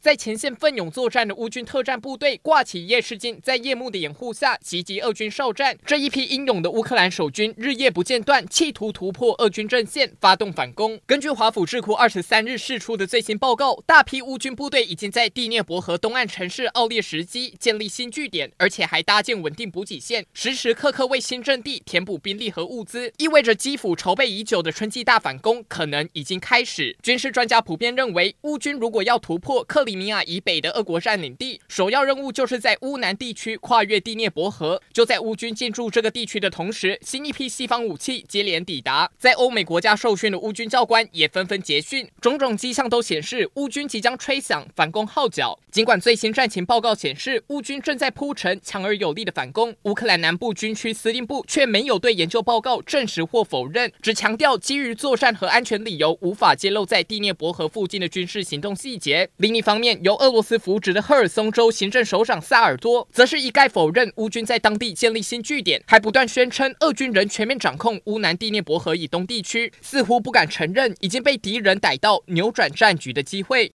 在前线奋勇作战的乌军特战部队挂起夜视镜，在夜幕的掩护下袭击俄军哨站。这一批英勇的乌克兰守军日夜不间断，企图突破俄军阵线，发动反攻。根据华府智库二十三日释出的最新报告，大批乌军部队已经在第聂伯河东岸城市奥列什基建立新据点，而且还搭建稳定补给线，时时刻刻为新阵地填补兵力和物资。意味着基辅筹备已久的春季大反攻可能已经开始。军事专家普遍认为，乌军如果要突破克里里米亚以北的俄国占领地，首要任务就是在乌南地区跨越第聂伯河。就在乌军进驻这个地区的同时，新一批西方武器接连抵达，在欧美国家受训的乌军教官也纷纷结训，种种迹象都显示乌军即将吹响反攻号角。尽管最新战情报告显示乌军正在铺陈强而有力的反攻，乌克兰南部军区司令部却没有对研究报告证实或否认，只强调基于作战和安全理由，无法揭露在第聂伯河附近的军事行动细节。另一方面，由俄罗斯扶植的赫尔松州行政首长萨尔多，则是一概否认乌军在当地建立新据点，还不断宣称俄军仍全面掌控乌南第聂伯河以东地区，似乎不敢承认已经被敌人逮到扭转战局的机会。